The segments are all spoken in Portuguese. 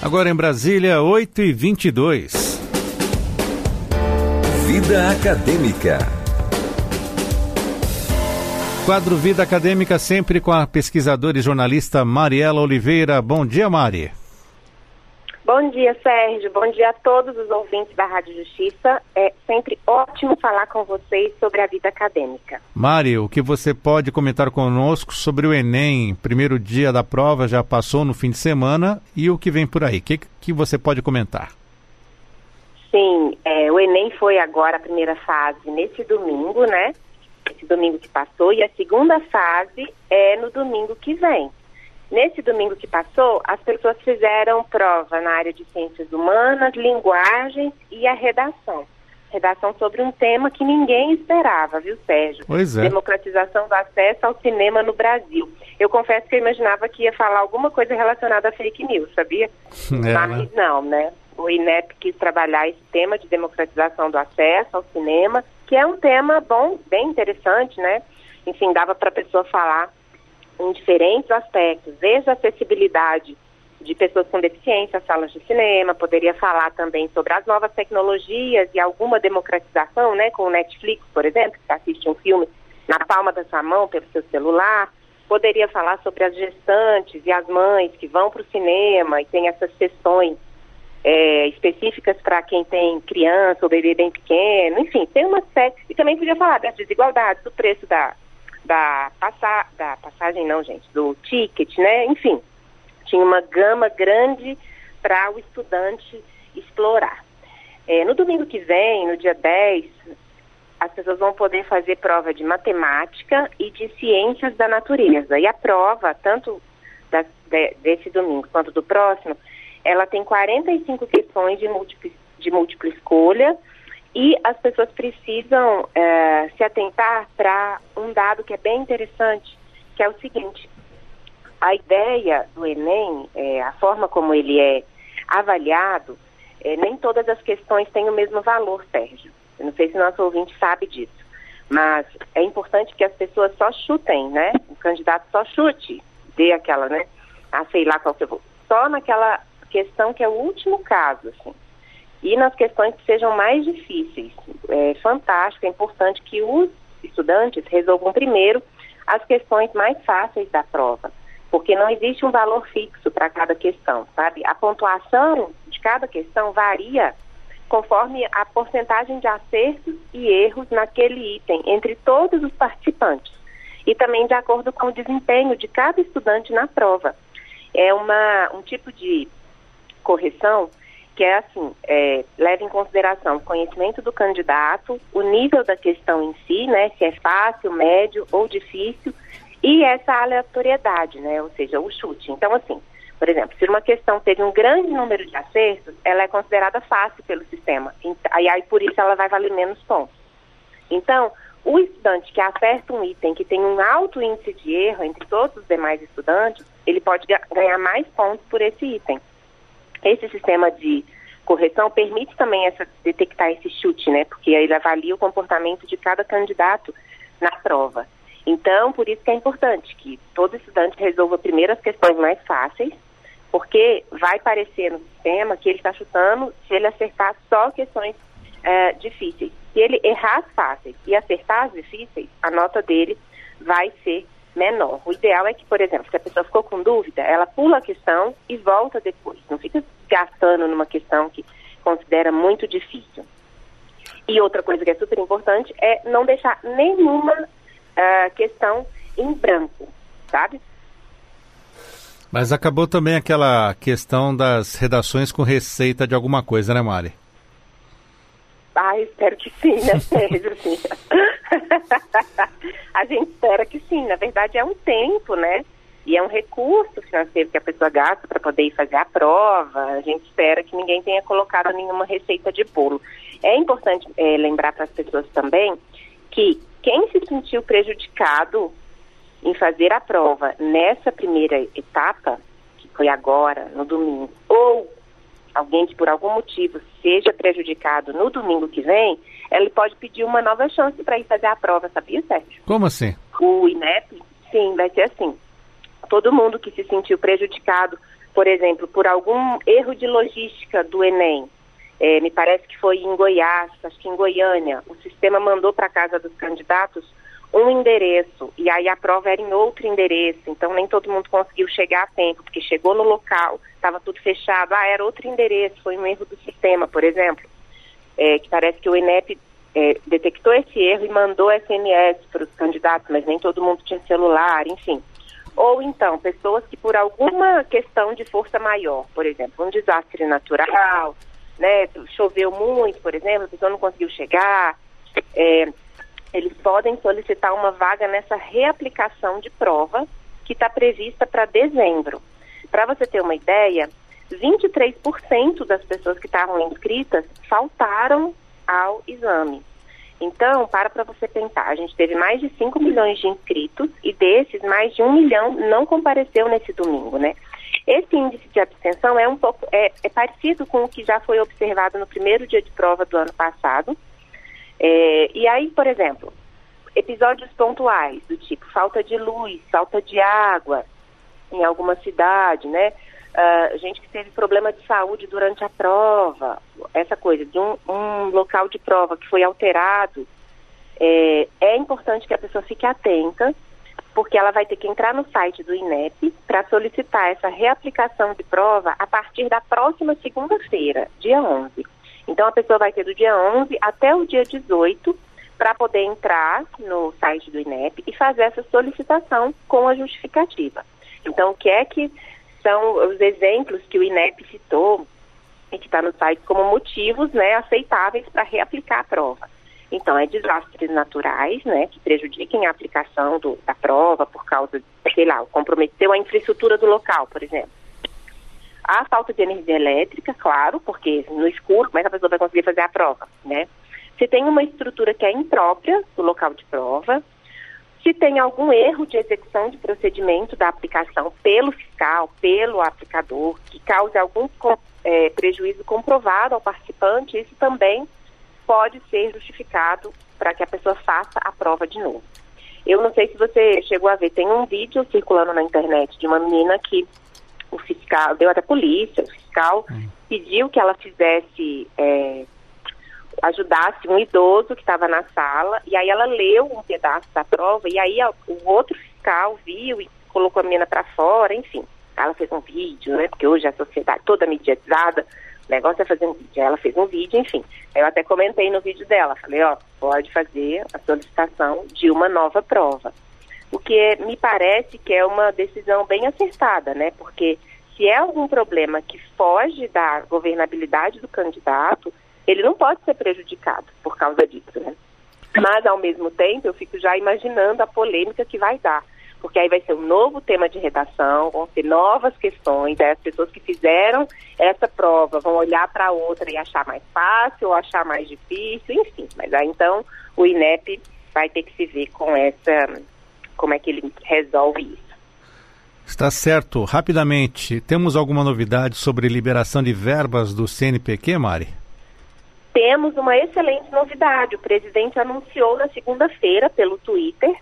Agora em Brasília, 8 e 22 Vida Acadêmica. Quadro Vida Acadêmica sempre com a pesquisadora e jornalista Mariela Oliveira. Bom dia, Mari. Bom dia, Sérgio. Bom dia a todos os ouvintes da Rádio Justiça. É sempre ótimo falar com vocês sobre a vida acadêmica. Mari, o que você pode comentar conosco sobre o Enem? Primeiro dia da prova já passou no fim de semana e o que vem por aí? O que, que você pode comentar? Sim, é, o Enem foi agora a primeira fase nesse domingo, né? Esse domingo que passou, e a segunda fase é no domingo que vem. Nesse domingo que passou, as pessoas fizeram prova na área de ciências humanas, linguagens e a redação. Redação sobre um tema que ninguém esperava, viu, Sérgio? Pois é. Democratização do acesso ao cinema no Brasil. Eu confesso que eu imaginava que ia falar alguma coisa relacionada a fake news, sabia? É, Mas né? não, né? O INEP quis trabalhar esse tema de democratização do acesso ao cinema, que é um tema bom, bem interessante, né? Enfim, dava para a pessoa falar em diferentes aspectos, desde a acessibilidade de pessoas com deficiência salas de cinema, poderia falar também sobre as novas tecnologias e alguma democratização, né, com o Netflix, por exemplo, que assiste um filme na palma da sua mão pelo seu celular, poderia falar sobre as gestantes e as mães que vão para o cinema e tem essas sessões é, específicas para quem tem criança ou bebê bem pequeno, enfim, tem uma série. E também podia falar das desigualdades, do preço da, da, passa, da passagem, não, gente, do ticket, né? Enfim, tinha uma gama grande para o estudante explorar. É, no domingo que vem, no dia 10, as pessoas vão poder fazer prova de matemática e de ciências da natureza. E a prova, tanto da, de, desse domingo quanto do próximo, ela tem 45 questões de múltipla, de múltipla escolha e as pessoas precisam é, se atentar para um dado que é bem interessante, que é o seguinte: a ideia do Enem, é, a forma como ele é avaliado, é, nem todas as questões têm o mesmo valor, Sérgio. Eu não sei se nosso ouvinte sabe disso, mas é importante que as pessoas só chutem, né? O candidato só chute, dê aquela, né? Ah, sei lá qual que eu vou. Só naquela questão que é o último caso, assim. E nas questões que sejam mais difíceis. É fantástico, é importante que os estudantes resolvam primeiro as questões mais fáceis da prova, porque não existe um valor fixo para cada questão, sabe? A pontuação de cada questão varia conforme a porcentagem de acertos e erros naquele item entre todos os participantes e também de acordo com o desempenho de cada estudante na prova. É uma, um tipo de correção que é assim, é, leva em consideração o conhecimento do candidato, o nível da questão em si, né, se é fácil, médio ou difícil, e essa aleatoriedade, né, ou seja, o chute. Então, assim, por exemplo, se uma questão teve um grande número de acertos, ela é considerada fácil pelo sistema, e aí por isso ela vai valer menos pontos. Então, o estudante que acerta um item que tem um alto índice de erro entre todos os demais estudantes, ele pode ganhar mais pontos por esse item. Esse sistema de correção permite também essa, detectar esse chute, né? Porque ele avalia o comportamento de cada candidato na prova. Então, por isso que é importante que todo estudante resolva primeiro as questões mais fáceis, porque vai parecer no sistema que ele está chutando se ele acertar só questões é, difíceis. Se ele errar as fáceis e acertar as difíceis, a nota dele vai ser menor. O ideal é que, por exemplo, se a pessoa ficou com dúvida, ela pula a questão e volta depois. Não fica gastando numa questão que considera muito difícil. E outra coisa que é super importante é não deixar nenhuma uh, questão em branco, sabe? Mas acabou também aquela questão das redações com receita de alguma coisa, né, Mari? Ah, espero que sim, né? A gente espera que sim. Na verdade, é um tempo, né? E é um recurso financeiro que a pessoa gasta para poder fazer a prova. A gente espera que ninguém tenha colocado nenhuma receita de bolo. É importante é, lembrar para as pessoas também que quem se sentiu prejudicado em fazer a prova nessa primeira etapa, que foi agora, no domingo, ou alguém que por algum motivo seja prejudicado no domingo que vem, ele pode pedir uma nova chance para ir fazer a prova, sabia, Sérgio? Como assim? O INEP, sim, vai ser assim. Todo mundo que se sentiu prejudicado por exemplo, por algum erro de logística do Enem, é, me parece que foi em Goiás, acho que em Goiânia, o sistema mandou para a casa dos candidatos um endereço e aí a prova era em outro endereço, então nem todo mundo conseguiu chegar a tempo, porque chegou no local, estava tudo fechado, ah, era outro endereço, foi um erro do sistema, por exemplo, é, que parece que o INEP é, detectou esse erro e mandou SMS para os candidatos, mas nem todo mundo tinha celular, enfim. Ou então, pessoas que por alguma questão de força maior, por exemplo, um desastre natural, né, choveu muito, por exemplo, a pessoa não conseguiu chegar, é, eles podem solicitar uma vaga nessa reaplicação de prova que está prevista para dezembro. Para você ter uma ideia, 23% das pessoas que estavam inscritas faltaram ao exame. Então, para para você pensar, a gente teve mais de 5 milhões de inscritos e desses, mais de um milhão não compareceu nesse domingo, né? Esse índice de abstenção é um pouco é, é parecido com o que já foi observado no primeiro dia de prova do ano passado. É, e aí, por exemplo, episódios pontuais do tipo falta de luz, falta de água em alguma cidade, né? Uh, gente que teve problema de saúde durante a prova, essa coisa de um, um local de prova que foi alterado, é, é, importante que a pessoa fique atenta, porque ela vai ter que entrar no site do INEP para solicitar essa reaplicação de prova a partir da próxima segunda-feira, dia 11. Então a pessoa vai ter do dia 11 até o dia 18 para poder entrar no site do INEP e fazer essa solicitação com a justificativa. Então, o que é que são os exemplos que o INEP citou e que está no site como motivos né, aceitáveis para reaplicar a prova. Então, é desastres naturais, né, que prejudiquem a aplicação do, da prova por causa, sei lá, comprometeu a infraestrutura do local, por exemplo. A falta de energia elétrica, claro, porque no escuro, como é que a pessoa vai conseguir fazer a prova, né? Se tem uma estrutura que é imprópria do local de prova, se tem algum erro de execução de procedimento da aplicação pelo fiscal, pelo aplicador, que cause algum é, prejuízo comprovado ao participante, isso também pode ser justificado para que a pessoa faça a prova de novo. Eu não sei se você chegou a ver, tem um vídeo circulando na internet de uma menina que fiscal, deu até polícia, o fiscal hum. pediu que ela fizesse é, ajudasse um idoso que estava na sala, e aí ela leu um pedaço da prova, e aí o outro fiscal viu e colocou a menina para fora, enfim. Ela fez um vídeo, né? Porque hoje a sociedade toda mediatizada, o negócio é fazer um vídeo. Ela fez um vídeo, enfim. Eu até comentei no vídeo dela, falei, ó, pode fazer a solicitação de uma nova prova. O que me parece que é uma decisão bem acertada, né? Porque se é algum problema que foge da governabilidade do candidato, ele não pode ser prejudicado por causa disso, né? Mas, ao mesmo tempo, eu fico já imaginando a polêmica que vai dar. Porque aí vai ser um novo tema de redação, vão ser novas questões, aí as pessoas que fizeram essa prova vão olhar para outra e achar mais fácil ou achar mais difícil, enfim. Mas aí então o INEP vai ter que se ver com essa, como é que ele resolve isso. Está certo. Rapidamente, temos alguma novidade sobre liberação de verbas do CNPq, Mari? temos uma excelente novidade. O presidente anunciou na segunda-feira, pelo Twitter,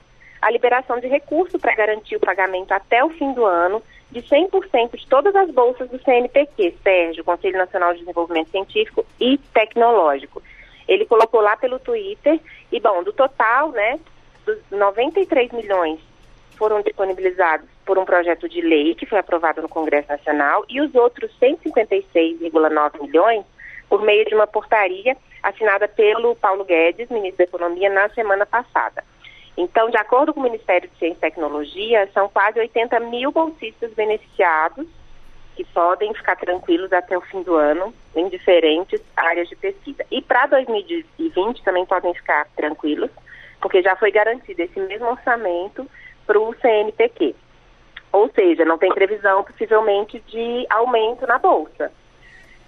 a liberação de recurso para garantir o pagamento até o fim do ano de 100% de todas as bolsas do CNPq, Sérgio, Conselho Nacional de Desenvolvimento Científico e Tecnológico. Ele colocou lá pelo Twitter e, bom, do total, né, dos 93 milhões foram disponibilizados por um projeto de lei que foi aprovado no Congresso Nacional e os outros 156,9 milhões por meio de uma portaria assinada pelo Paulo Guedes, ministro da Economia, na semana passada. Então, de acordo com o Ministério de Ciência e Tecnologia, são quase 80 mil bolsistas beneficiados que podem ficar tranquilos até o fim do ano em diferentes áreas de pesquisa. E para 2020 também podem ficar tranquilos, porque já foi garantido esse mesmo orçamento para o CNPq. Ou seja, não tem previsão possivelmente de aumento na bolsa.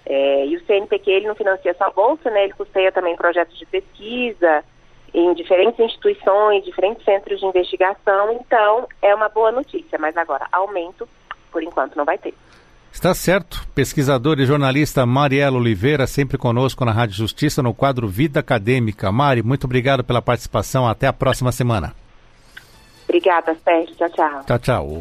É, e o CNPq ele não financia só a bolsa, né? Ele custeia também projetos de pesquisa em diferentes instituições, diferentes centros de investigação. Então, é uma boa notícia. Mas agora, aumento, por enquanto, não vai ter. Está certo. Pesquisador e jornalista Mariela Oliveira, sempre conosco na Rádio Justiça, no quadro Vida Acadêmica. Mari, muito obrigado pela participação. Até a próxima semana. Obrigada, Sérgio. Tchau, tchau. Tchau, tchau.